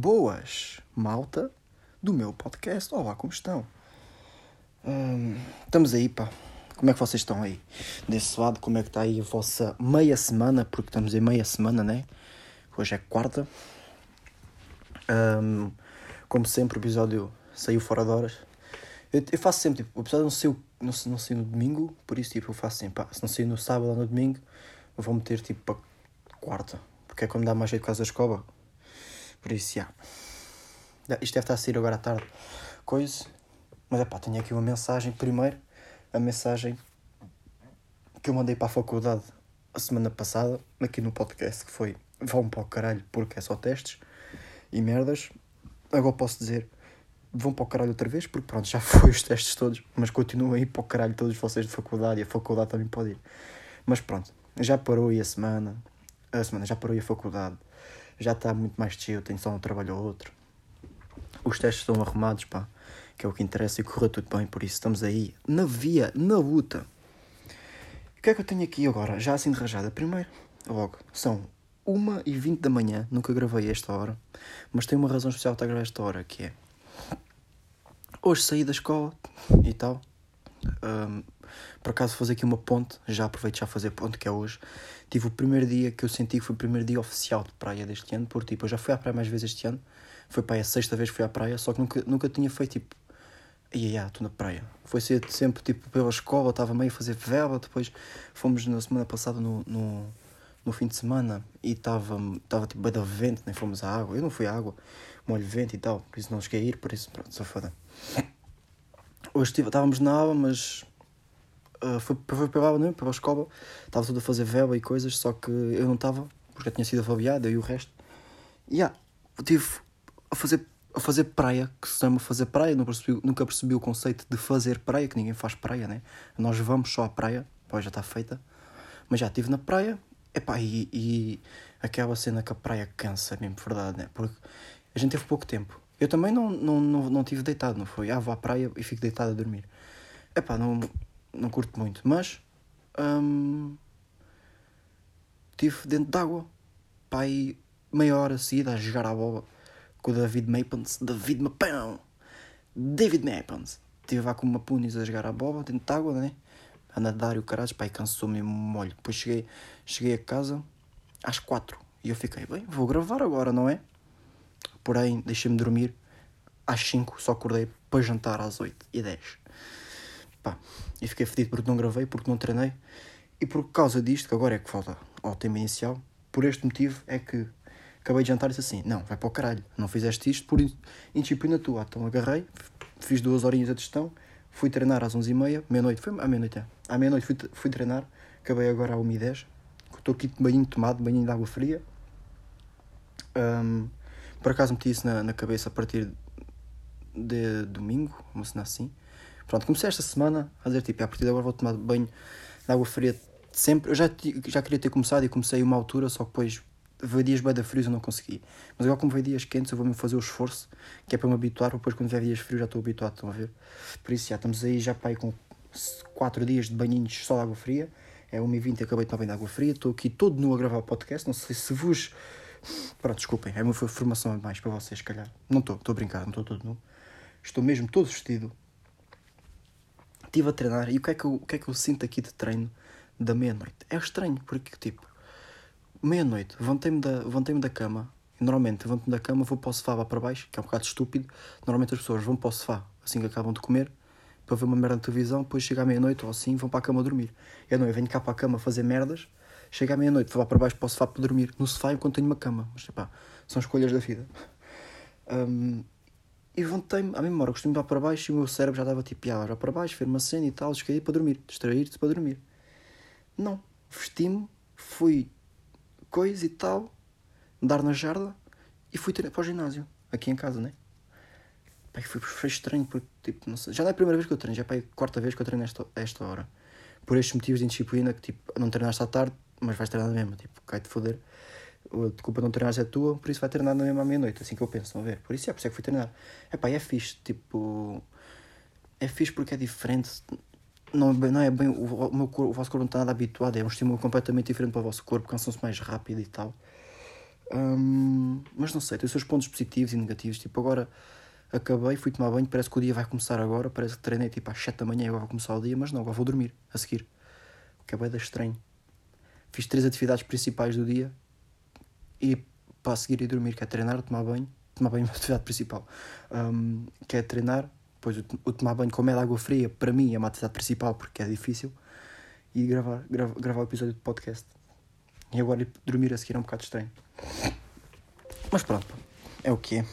Boas, malta do meu podcast. Olá, como estão? Hum, estamos aí, pá. Como é que vocês estão aí? Desse lado, como é que está aí a vossa meia semana? Porque estamos em meia semana, né? Hoje é quarta. Hum, como sempre, o episódio saiu fora de horas. Eu, eu faço sempre, tipo, o episódio não saiu, não, não saiu no domingo, por isso, tipo, eu faço sempre, pá, se não saiu no sábado ou no domingo, eu vou meter, tipo, para quarta. Porque é quando dá mais jeito por causa da. Por isso, já. Isto deve estar a sair agora à tarde. Coisa. Mas é pá, tenho aqui uma mensagem. Primeiro, a mensagem que eu mandei para a faculdade a semana passada, aqui no podcast, que foi vão para o caralho porque é só testes e merdas. Agora posso dizer vão para o caralho outra vez, porque pronto, já foi os testes todos, mas continuam aí para o caralho todos vocês de faculdade e a faculdade também pode ir. Mas pronto, já parou aí a semana, a semana já parou aí a faculdade, já está muito mais chill, tenho só um trabalho ou outro. Os testes estão arrumados, pá, que é o que interessa e correu tudo bem, por isso estamos aí, na via, na luta. O que é que eu tenho aqui agora, já assim de rajada? Primeiro, logo, são 1 e 20 da manhã, nunca gravei esta hora, mas tem uma razão especial para gravar esta hora, que é... Hoje saí da escola e tal, um, por acaso fazer aqui uma ponte, já aproveito já fazer ponte, que é hoje. Tive o primeiro dia que eu senti que foi o primeiro dia oficial de praia deste ano, porque tipo, eu já fui à praia mais vezes este ano, foi para aí a sexta vez que fui à praia, só que nunca, nunca tinha feito tipo, ia, ia, estou na praia. Foi sempre tipo pela escola, estava meio a fazer vela, depois fomos na semana passada no, no, no fim de semana e estava estava tipo bem da vento, nem fomos à água, eu não fui à água, molho vento e tal, por isso não cheguei a ir, por isso pronto, só foda. Hoje estávamos na aula, mas uh, foi, pela aula, não, escola, estava tudo a fazer vela e coisas, só que eu não estava, porque eu tinha sido afabiado, eu e o resto. E yeah, tive a fazer, a fazer praia, que se chama fazer praia, nunca percebi, nunca percebi o conceito de fazer praia, que ninguém faz praia, né? Nós vamos só à praia, pois já está feita. Mas já estive na praia, epá, e, e aquela cena que a praia cansa, mesmo, verdade, né? Porque a gente teve pouco tempo. Eu também não, não, não, não tive deitado, não foi? Ah, vou à praia e fico deitado a dormir. Epá, não, não curto muito, mas hum, tive dentro d'água, pá, aí meia hora seguida a jogar a bola com o David Mapons, David Mapão, David Mapons. Estive lá com uma punis a jogar a bola dentro d'água, né? A nadar e o caralho, e cansou-me molho. Depois cheguei, cheguei a casa às quatro e eu fiquei, bem, vou gravar agora, não é? Porém, deixei-me dormir às 5, só acordei para jantar às 8 e 10. Pá, e fiquei fedido porque não gravei, porque não treinei. E por causa disto, que agora é que falta ao tema inicial, por este motivo é que acabei de jantar e disse assim: Não, vai para o caralho, não fizeste isto por indisciplina tua. Então agarrei, fiz duas horinhas de gestão, fui treinar às 11h30, meia-noite, foi à meia-noite, é. À meia-noite fui, fui treinar, acabei agora à 1h10. Estou aqui de banhinho tomado, banhinho de água fria. Um, por acaso meti isso na, na cabeça a partir de domingo, uma cena assim. Pronto, comecei esta semana a dizer tipo, a partir de agora vou tomar banho de água fria sempre. Eu já, já queria ter começado e comecei uma altura, só que depois veio dias bem da frios eu não consegui. Mas agora como veio dias quentes eu vou-me fazer o esforço, que é para me habituar, depois quando vier dias frios já estou habituado, estão a ver? Por isso já estamos aí já para aí com 4 dias de banhinhos só de água fria. É 1h20 acabei de tomar banho de água fria, estou aqui todo nu a gravar o podcast, não sei se vos Pronto, desculpem, é uma formação a mais para vocês, se calhar. Não estou, estou a brincar, não estou todo nu. Estou mesmo todo vestido. Estive a treinar e o que, é que eu, o que é que eu sinto aqui de treino da meia-noite? É estranho, porque tipo, meia-noite, levantei-me da, levantei da cama. Normalmente, levanto-me da cama, vou para o sofá para baixo, que é um bocado estúpido. Normalmente as pessoas vão para o sofá assim que acabam de comer, para ver uma merda de televisão, depois chega à meia-noite ou assim, vão para a cama dormir. Eu não, eu venho cá para a cama fazer merdas Chega à meia-noite, vou lá para baixo para o sofá para dormir. No sofá enquanto tenho uma cama. Mas, pá, são escolhas da vida. Um, e levantei-me, à mesma hora, costumo ir para baixo e o meu cérebro já estava tipo, ah, já para baixo, ver uma cena e tal, cheguei para dormir, distrair-te para dormir. Não, vesti-me, fui coisa e tal, dar na jarda e fui para o ginásio, aqui em casa, né? Pá, foi, foi estranho, porque, tipo, não sei, já não é a primeira vez que eu treino, já é a quarta vez que eu treino esta, esta hora. Por estes motivos de indisciplina, que, tipo, não treinaste à tarde, mas vais treinar na mesma, tipo, cai-te foder. A culpa de não treinar é tua, por isso vai treinar na mesma meia-noite, assim que eu penso, estão a ver? Por isso é, por isso é que fui treinar. É pá, é fixe, tipo. É fixe porque é diferente. Não, não é bem. O, o, meu corpo, o vosso corpo não está nada habituado, é um estímulo completamente diferente para o vosso corpo, cansam-se mais rápido e tal. Hum, mas não sei, tem os seus pontos positivos e negativos. Tipo, agora acabei, fui tomar banho, parece que o dia vai começar agora. Parece que treinei tipo às 7 da manhã e agora vai começar o dia, mas não, agora vou dormir a seguir. O que é bem estranho. Fiz três atividades principais do dia e para seguir e dormir, que é treinar, tomar banho. Tomar banho é a atividade principal. Um, que é treinar, depois o, o tomar banho com meia água fria, para mim é uma atividade principal porque é difícil. E gravar, gravar, gravar o episódio de podcast. E agora ir dormir a seguir é um bocado estranho. Mas pronto, é o que é.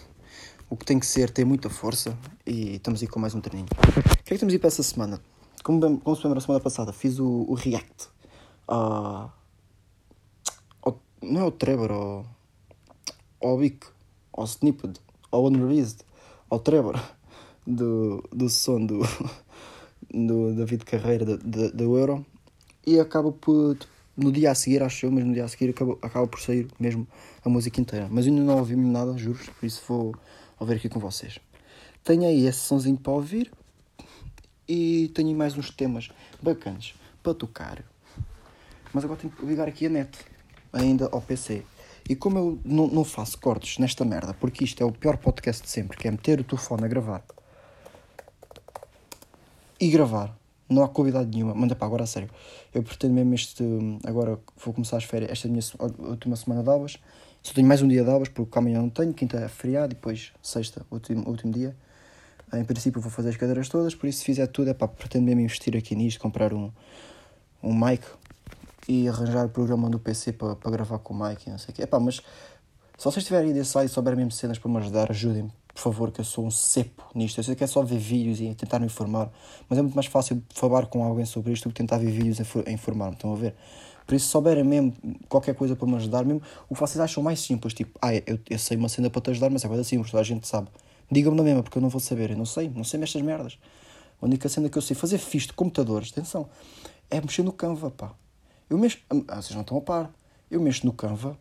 O que tem que ser tem muita força e estamos aí com mais um treininho. O que é que temos aí para essa semana? Como, como se lembra, a semana passada fiz o, o react a. Não é o Trevor, ao, ao Vic, ao Snippet, ao Unreleased, ao Trevor, do, do som do, do David Carreira do, Euro e acaba por no dia a seguir, acho eu, mas no dia a seguir acaba, acaba por sair mesmo a música inteira. Mas ainda não ouvi nada, juro, por isso vou ouvir aqui com vocês. Tenho aí esse sonzinho para ouvir e tenho mais uns temas bacanas para tocar. Mas agora tenho que ligar aqui a net, ainda ao PC. E como eu não, faço cortes nesta merda, porque isto é o pior podcast de sempre, que é meter o telefone a gravar e gravar não há qualidade nenhuma. Manda para agora a sério. Eu pretendo mesmo este. Agora vou começar as férias, esta é a minha última semana de aulas. Só tenho mais um dia de aulas, porque amanhã não tenho. Quinta é feriado e depois sexta, último, último dia. Em princípio vou fazer as cadeiras todas, por isso se fizer tudo é pá, pretendo mesmo investir aqui nisto, comprar um, um mic e arranjar o programa no PC para, para gravar com o mic e não sei o quê. É pá, mas se vocês tiverem ideia e souberem mesmo cenas para me ajudar, ajudem-me por favor, que eu sou um cepo nisto. Eu sei que é só ver vídeos e tentar me informar, mas é muito mais fácil falar com alguém sobre isto do que tentar ver vídeos a informar-me. Estão a ver? Por isso, se souberem mesmo qualquer coisa para me ajudar, mesmo o que vocês acham mais simples, tipo, ah, eu, eu sei uma cena para te ajudar, mas é coisa simples, toda a gente sabe. Digam-me na mesma, porque eu não vou saber, eu não sei, não sei nestas merdas. A única cena que eu sei fazer fixe de computadores, atenção, é mexer no Canva, pá. Eu mexo, ah, vocês não estão a par, eu mexo no Canva,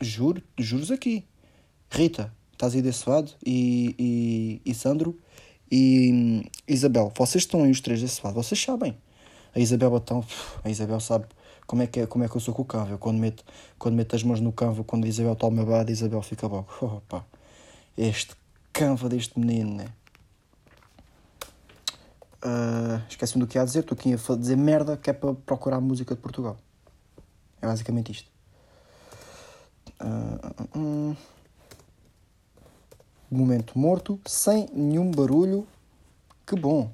juro, juros aqui. Rita, estás aí desse lado, e, e, e Sandro, e hum, Isabel, vocês estão aí os três desse lado, vocês sabem. A Isabel então, a Isabel sabe como é que, é, como é que eu sou com o Canva. Quando meto, quando meto as mãos no Canva, quando a Isabel ao meu lado, a Isabel fica logo, opa, este Canva deste menino, né? Uh, Esquece-me do que ia dizer, estou aqui a dizer merda que é para procurar música de Portugal. É basicamente isto. Uh, uh, momento morto, sem nenhum barulho. Que bom!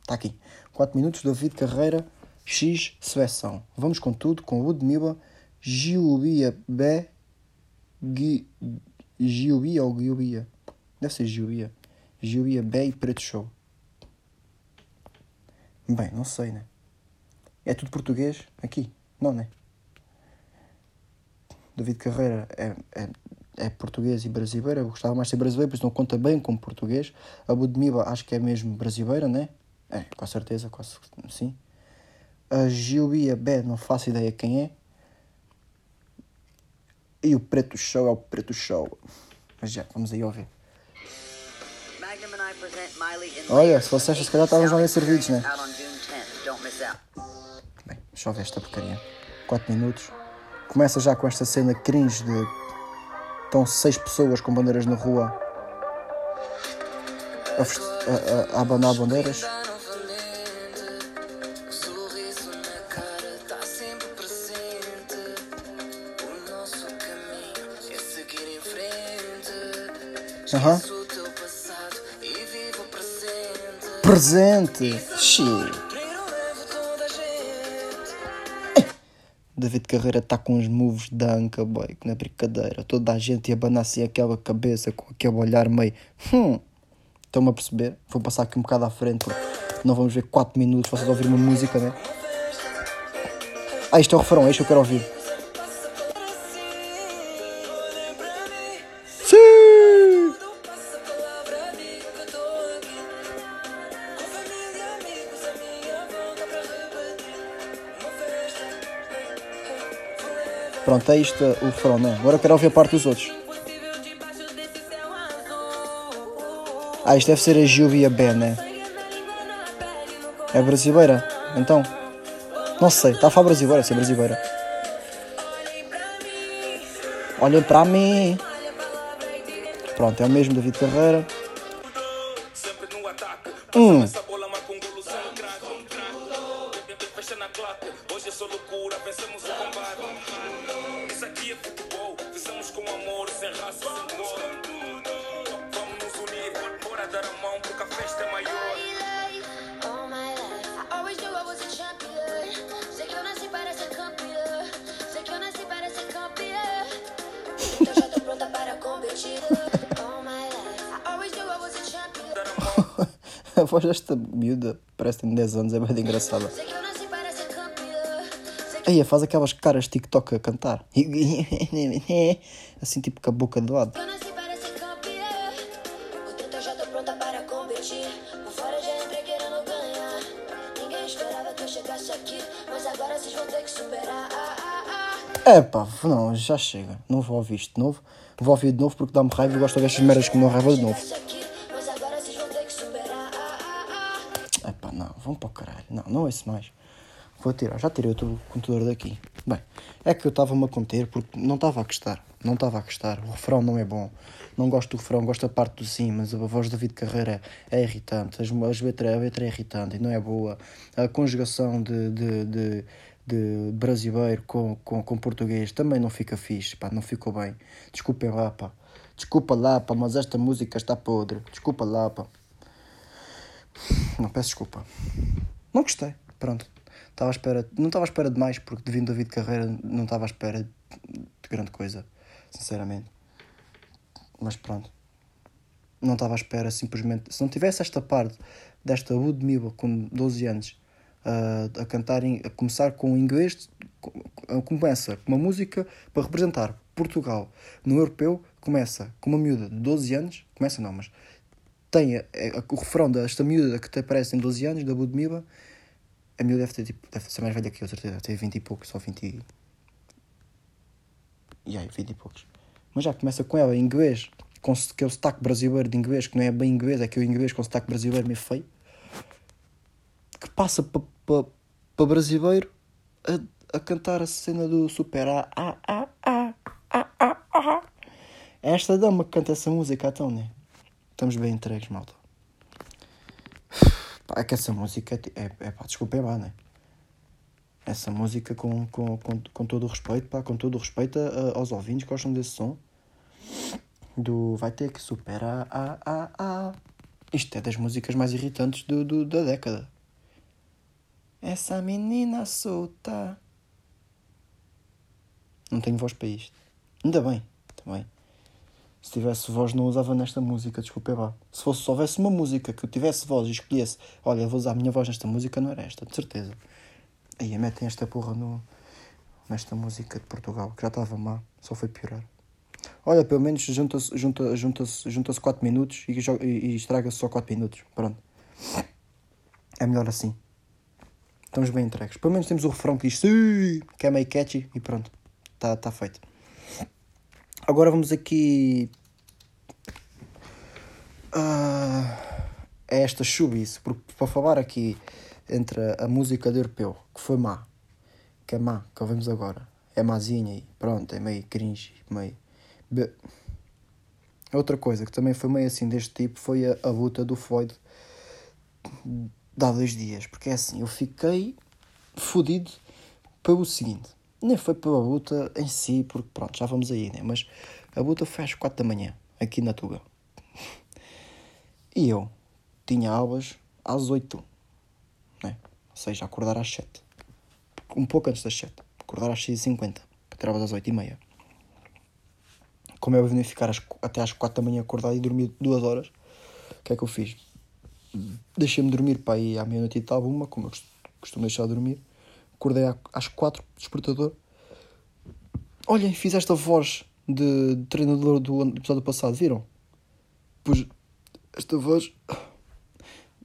Está aqui. 4 minutos, David Carreira, X, seleção. Vamos com tudo, com Ludmilla, Giubia B, Giubia ou Giubia? Deve ser Giubia. Giubia B e Preto Show. Bem, não sei, né? É tudo português aqui? Não, né? David Carreira é, é é português e brasileira. Eu gostava mais de ser brasileiro, por isso não conta bem como português. A Budmiba acho que é mesmo brasileira, né? É, com certeza, quase sim. A Gilbia B, não faço ideia quem é. E o Preto Show é o Preto Show. Mas já, vamos aí ouvir. Olha, se vocês se calhar estavam já bem servidos, né? Bem, deixa eu ver esta porcaria. 4 minutos. Começa já com esta cena cringe de Estão seis pessoas com bandeiras na rua a, a, a abanar bandeiras. Aham. Uhum. Presente. Shit. David Carreira está com os moves da Anca Boy, não é brincadeira. Toda a gente ia abanar assim aquela cabeça com aquele olhar meio. Hum, estão-me a perceber? Vou passar aqui um bocado à frente, não vamos ver 4 minutos, vocês ouvir uma música, né? Ah, isto é o refrão, é isto que eu quero ouvir. Pronto, é isto o refrão, né? Agora quero ouvir a parte dos outros. Ah, isto deve ser a Júlia B, né? É brasileira? Então? Não sei, está a falar brasileira, ser brasileira. Olhem para mim. Pronto, é o mesmo David Carreira. Hum. a voz desta miúda parece que tem 10 anos, é bem engraçada. Aí faz aquelas caras TikTok a cantar. Assim tipo com a boca do lado. É pá, não, já chega. Não vou ouvir isto de novo. Vou ouvir de novo porque dá-me raiva e gosto de ouvir estas merdas que me raiva de novo. Não, ouço mais. Vou tirar, já tirei o computador daqui. Bem, é que eu estava-me a conter porque não estava a gostar. Não estava a gostar. O refrão não é bom. Não gosto do refrão, gosto da parte do sim, mas a voz do David Carreira é irritante. As, as letra, a letra é irritante e não é boa. A conjugação de, de, de, de brasileiro com, com, com português também não fica fixe, pá, não ficou bem. Desculpem lá, pá. Desculpa lá, pá, mas esta música está podre. Desculpa lá, pá. Não, peço desculpa. Não gostei. Pronto. Estava à espera, não estava à espera de mais, porque devido David Carreira não estava à espera de grande coisa, sinceramente. Mas pronto. Não estava à espera simplesmente. Se não tivesse esta parte desta Ludmilla com 12 anos uh, a cantar, a começar com inglês, começa com uma música para representar Portugal no europeu, começa com uma miúda de 12 anos, começa não, mas tem a, a, o refrão desta miúda que te aparece em 12 anos, da Ludmilla a miúda deve ter tipo, deve ser mais velha que eu, certeza. Ter 20 e poucos, só 20 e. E aí, 20 e poucos. Mas já começa com ela em inglês, com aquele sotaque brasileiro de inglês, que não é bem inglês, é aquele inglês com sotaque brasileiro meio feio. Que passa para pa, pa brasileiro a, a cantar a cena do super A, A, A, A, A, A, A. É esta dama que canta essa música, então, né? Estamos bem entregues, malta. Pá, é que essa música é, é pá, desculpem lá, né? Essa música, com, com, com, com todo o respeito, pá, com todo o respeito a, aos ouvintes que gostam desse som, do vai ter que superar a, a, a. Isto é das músicas mais irritantes do, do, da década. Essa menina solta. Não tenho voz para isto. Ainda bem, também. Se tivesse voz, não usava nesta música, desculpa lá. Se fosse, se houvesse uma música que eu tivesse voz e escolhesse, olha, vou usar a minha voz nesta música, não era esta, de certeza. Aí metem esta porra no, nesta música de Portugal, que já estava má, só foi piorar. Olha, pelo menos junta-se junta, junta junta 4 minutos e, e, e estraga-se só 4 minutos. Pronto. É melhor assim. Estamos bem entregues. Pelo menos temos o refrão que diz que é meio catchy e pronto. Está tá feito. Agora vamos aqui uh, a esta chubice, porque para falar aqui entre a, música de europeu, que foi má, que é má, que ouvimos agora, é mazinha e pronto, é meio cringe, meio. Outra coisa que também foi meio assim deste tipo foi a, a luta do Floyd de há dois dias, porque é assim, eu fiquei fodido pelo seguinte nem foi pela luta em si, porque pronto, já vamos aí, né? Mas a luta foi às 4 da manhã, aqui na Tuga. E eu tinha aulas às 8, né? Ou seja, acordar às 7. Um pouco antes das 7. Acordar às 6h50, para ter aulas às 8h30. Como eu venho ficar às, até às 4 da manhã acordado e dormir 2 horas, o que é que eu fiz? Deixei-me dormir para ir à meia-noite e tal, uma, como eu costumo deixar de dormir acordei às quatro, despertador. Olhem, fiz esta voz de, treinador do episódio passado, viram? Pois esta voz.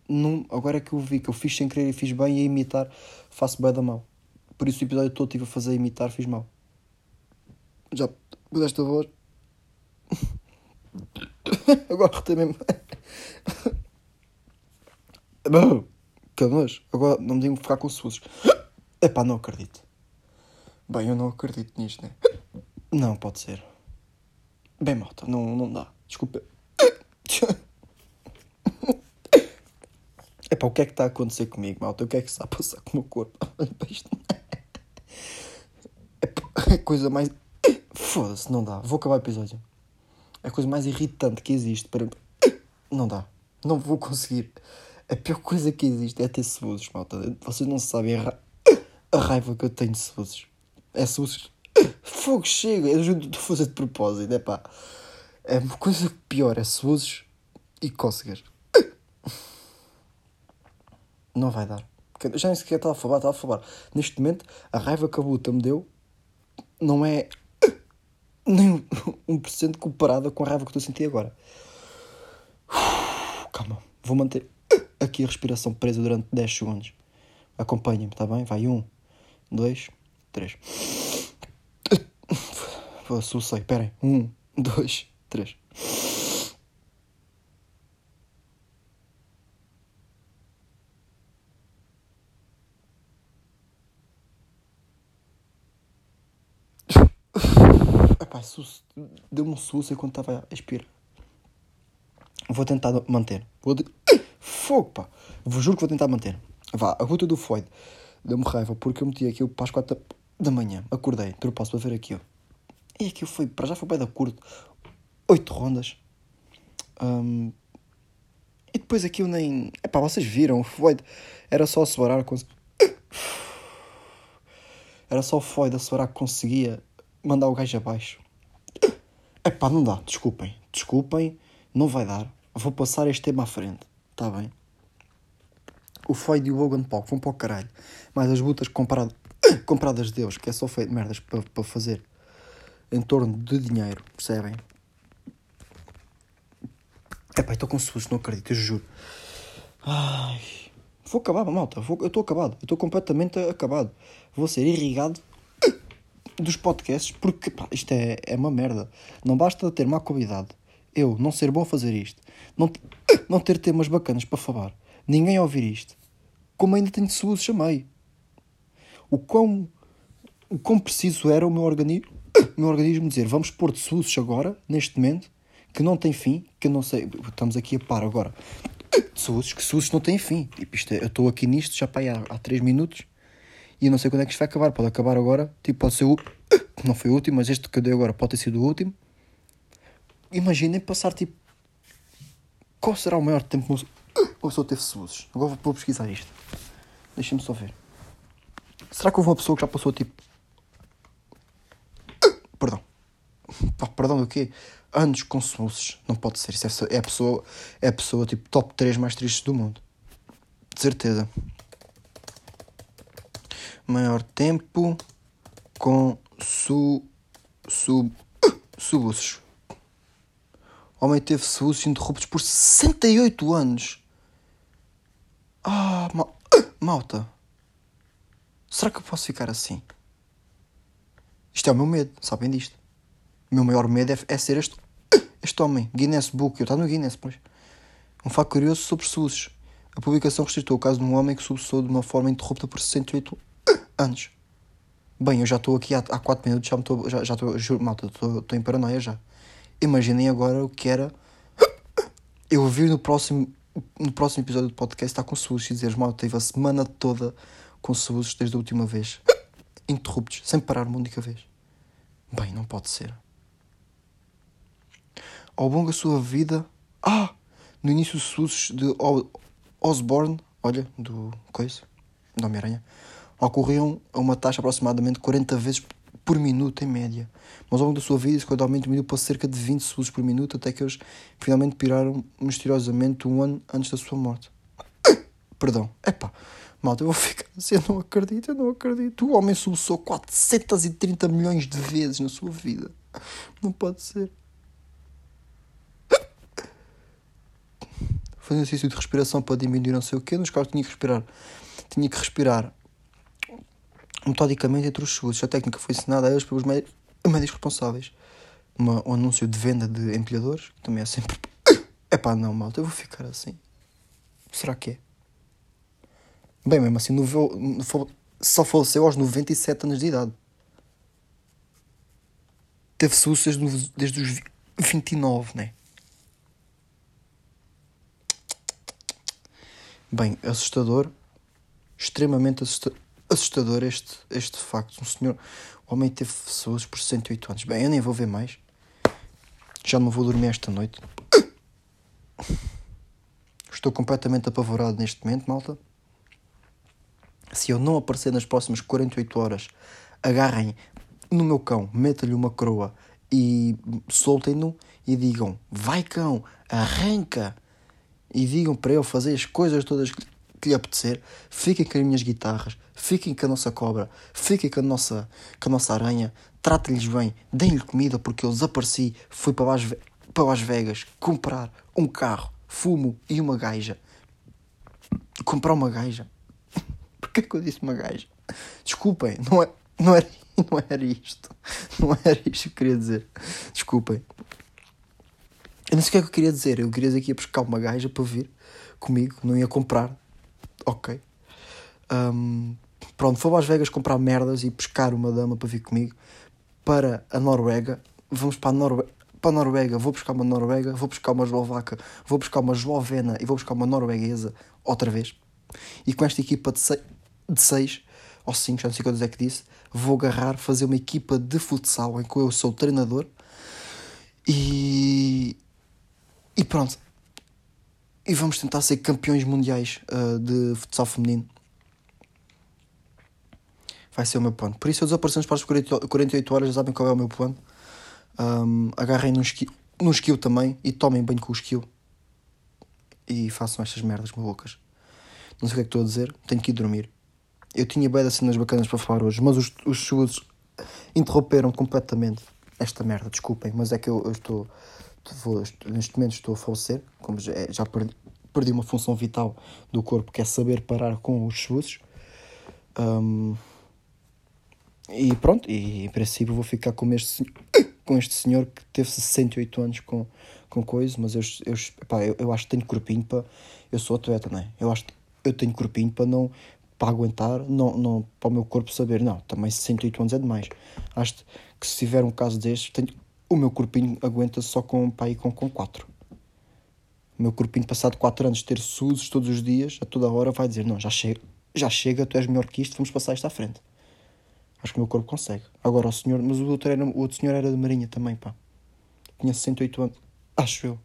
Não, agora é que eu vi que eu fiz sem querer e fiz bem e a imitar faço bem da mal. Por isso o episódio todo estive a fazer a imitar, fiz mal. Já com esta voz. agora retei mesmo. nojo. Agora não me digo ficar com susos. Epá, não acredito. Bem, eu não acredito nisto, né? Não, pode ser. Bem, malta, não, não dá. Desculpa. Epá, o que é que está a acontecer comigo, malta? O que é que está a passar com o meu corpo? Epá, a coisa mais. Foda-se, não dá. Vou acabar o episódio. É a coisa mais irritante que existe para. Não dá. Não vou conseguir. A pior coisa que existe é ter soluços, malta. Vocês não sabem ra... a raiva que eu tenho de soluços. É soluços. Fogo chega. Eu juro que fazer de propósito. É pá. É uma coisa pior. É soluços e cócegas. Não vai dar. Já nem sequer estava a falar, estava a falar. Neste momento, a raiva que a luta me deu não é nem 1% comparada com a raiva que estou a sentir agora. Calma, vou manter aqui a respiração presa durante 10 segundos. Acompanhem-me, está bem? Vai, 1, 2, 3. Sucei, esperem. 1, 2, 3. Epá, deu-me um susto enquanto estava a expirar. Vou tentar manter. Vou de... Fogo, pá. Juro que vou tentar manter. Vá, a luta do Floyd deu-me raiva porque eu meti aquilo para as 4 da manhã. Acordei, tropasse para ver aquilo. E aquilo foi, para já foi bem da curto. 8 rondas. Um, e depois aquilo nem. Epá, vocês viram, Floyd era só acelerar. Cons... Era só o Floyd acelerar que conseguia mandar o gajo abaixo. Epá, não dá, desculpem. Desculpem, não vai dar. Vou passar este tema à frente, está bem? O Floyd e o Logan Paul vão para o caralho. Mas as lutas comparado, compradas de Deus, que é só feito merdas para, para fazer em torno de dinheiro, percebem? Epá, estou com susto, não acredito, eu juro. Ai, vou acabar, malta. Vou, eu estou acabado. Eu estou completamente acabado. Vou ser irrigado dos podcasts porque pá, isto é, é uma merda. Não basta ter má qualidade. Eu não ser bom a fazer isto. Não, não ter temas bacanas para falar. Ninguém ouvir isto. Como ainda tenho saúde, chamei. O quão, o quão preciso era o meu organismo, o meu organismo dizer vamos pôr de SUSes agora, neste momento, que não tem fim, que eu não sei, estamos aqui a par agora. De SUSes, que SUSes não têm fim. Tipo, isto é, eu estou aqui nisto já para aí há, há 3 minutos e eu não sei quando é que isto vai acabar. Pode acabar agora, tipo, pode ser o. Não foi o último, mas este que eu dei agora pode ter sido o último. Imaginem passar tipo. Qual será o maior tempo uma pessoa teve SUSes? Agora vou pesquisar isto. Deixem-me só ver. Será que houve uma pessoa que já passou tipo. Perdão. Pá, perdão do quê? Anos com SUSes. Não pode ser. Isso é, é a pessoa, é a pessoa tipo top 3 mais tristes do mundo. De certeza. Maior tempo com su, su, subuços. Homem teve subuços interruptos por 68 anos. Ah, mal, malta. Será que eu posso ficar assim? Isto é o meu medo, sabem disto? O meu maior medo é, é ser este, este homem. Guinness Book. Eu estou no Guinness, pois. Um facto curioso sobre SUSes. A publicação restritou o caso de um homem que subsou de uma forma interrupta por 68 anos. Bem, eu já estou aqui há, há 4 minutos, já estou, já, já juro, malta, estou em paranoia já. Imaginem agora o que era eu vir no próximo, no próximo episódio do podcast estar com SUS e dizer, malta, teve a semana toda com SUS desde a última vez. Interruptos, sem parar uma única vez. Bem, não pode ser. Ao longo da sua vida. Ah! No início, SUS de Osborne, olha, do coisa, do Homem-Aranha, ocorriam a uma taxa aproximadamente 40 vezes por minuto em média. Mas ao longo da sua vida, esse gradualmente diminuiu para cerca de 20 segundos por minuto, até que eles finalmente piraram misteriosamente um ano antes da sua morte. Perdão. Epá, malta, eu vou ficar assim, eu não acredito, eu não acredito. O homem soluçou 430 milhões de vezes na sua vida. Não pode ser. Fazer exercício de respiração para diminuir não sei o quê, nos casos tinha que respirar. Tinha que respirar metodicamente entre os seguros. A técnica foi ensinada a eles pelos médicos, responsáveis. Uma, um anúncio de venda de empilhadores, que também é sempre. Epá, não, malta, eu vou ficar assim. Será que é? Bem, mesmo assim, no, no, só faleceu aos 97 anos de idade. Teve SUS desde, desde os 29, né? Bem, assustador, extremamente assustador este, este facto. Um senhor, o homem teve pessoas por 108 anos. Bem, eu nem vou ver mais. Já não vou dormir esta noite. Estou completamente apavorado neste momento, malta. Se eu não aparecer nas próximas 48 horas, agarrem no meu cão, metam-lhe uma coroa e soltem-no e digam: Vai cão, arranca! E digam para eu fazer as coisas todas que lhe apetecer. Fiquem com as minhas guitarras, fiquem com a nossa cobra, fiquem com a nossa, com a nossa aranha. Tratem-lhes bem, deem-lhe comida porque eu desapareci. Fui para Las, para Las Vegas comprar um carro, fumo e uma gaja. Comprar uma gaja. Porquê que eu disse uma gaja? Desculpem, não, é, não, era, não era isto. Não era isto que eu queria dizer. Desculpem. Eu não sei o que é que eu queria dizer. Eu queria dizer que ia buscar uma gaja para vir comigo, não ia comprar. Ok. Um, pronto, a Las Vegas comprar merdas e pescar uma dama para vir comigo para a Noruega. Vamos para a Noruega. Para a Noruega, vou buscar uma Noruega, vou buscar uma eslovaca, vou buscar uma eslovena e vou buscar uma norueguesa outra vez. E com esta equipa de de seis ou cinco, já não sei quantos é que disse, vou agarrar, fazer uma equipa de futsal em que eu sou treinador e, e pronto. E vamos tentar ser campeões mundiais uh, de futsal feminino. Vai ser o meu plano. Por isso, eu desapareço nas próximas 48 horas, já sabem qual é o meu plano. Um, agarrem num skill, num skill também e tomem banho com o skill. E façam estas merdas malucas. Não sei o que é que estou a dizer, tenho que ir dormir. Eu tinha bem cenas bacanas para falar hoje, mas os, os interromperam completamente esta merda. Desculpem, mas é que eu, eu estou vou, neste momento estou a falecer, como já, já perdi, perdi, uma função vital do corpo, que é saber parar com os chutes. Um, e pronto, e em princípio vou ficar com este, com este senhor que teve 68 anos com, com coisa, mas eu, eu, pá, eu, eu acho que tenho corpinho para. Eu sou atleta, não é? Eu acho que eu tenho corpinho para não para aguentar, não, não, para o meu corpo saber, não, também 68 anos é demais. Acho que se tiver um caso destes, tenho, o meu corpinho aguenta só com, para com, com 4. O meu corpinho, passado 4 anos de ter SUSes todos os dias, a toda hora, vai dizer: Não, já chega, já chega, tu és melhor que isto, vamos passar isto à frente. Acho que o meu corpo consegue. Agora, o senhor, mas o outro, era, o outro senhor era de Marinha também, pá. Tinha 68 anos, acho eu.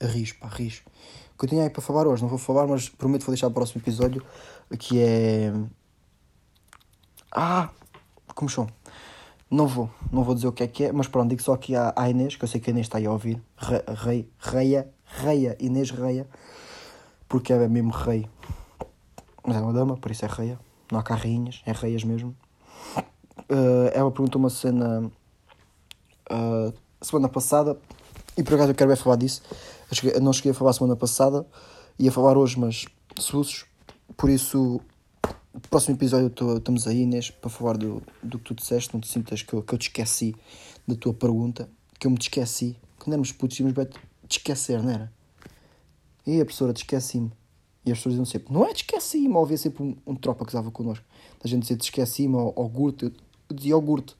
Arrisco, pá, arrisco. O que eu tinha aí para falar hoje, não vou falar, mas prometo vou deixar para o próximo episódio, que é... Ah, como são? Não vou, não vou dizer o que é que é, mas pronto, digo só aqui à, Inês, que eu sei que a Inês está aí a ouvir, Rei, Reia, Reia, Inês Reia, porque é mesmo rei. Mas é uma dama, por isso é Reia, não há carrinhas, é Reias mesmo. Uh, ela perguntou uma cena uh, semana passada, e por acaso eu quero ver falar disso, eu, não cheguei a falar semana passada, ia falar hoje, mas suços. Por isso, próximo episódio tô, estamos aí, Inês, para falar do, do que tu disseste. Não te sintas que eu, que eu te esqueci da tua pergunta, que eu me te esqueci. Quando éramos putos, tínhamos bem te esquecer, não era? E a professora te esqueci-me. E as pessoas diziam sempre, não é te esqueci-me. Ou havia sempre um, um tropa que estava connosco. A gente dizia te esqueci-me, ou iogurte. Eu dizia iogurte,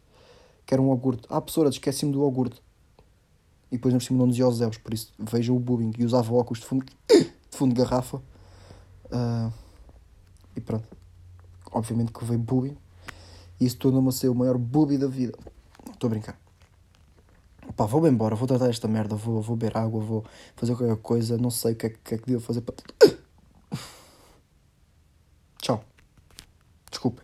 que era um iogurte. Ah, professora, te esqueci-me do iogurte e depois cima não dizia aos Zeus, por isso vejam o bullying e usava óculos de fundo de, fundo de garrafa uh, e pronto obviamente que veio bullying e isso tornou-me a ser o maior bully da vida. Estou a brincar. Pá, vou embora, vou tratar esta merda vou, vou beber água, vou fazer qualquer coisa não sei o que é que, é que devo fazer para tchau. Desculpem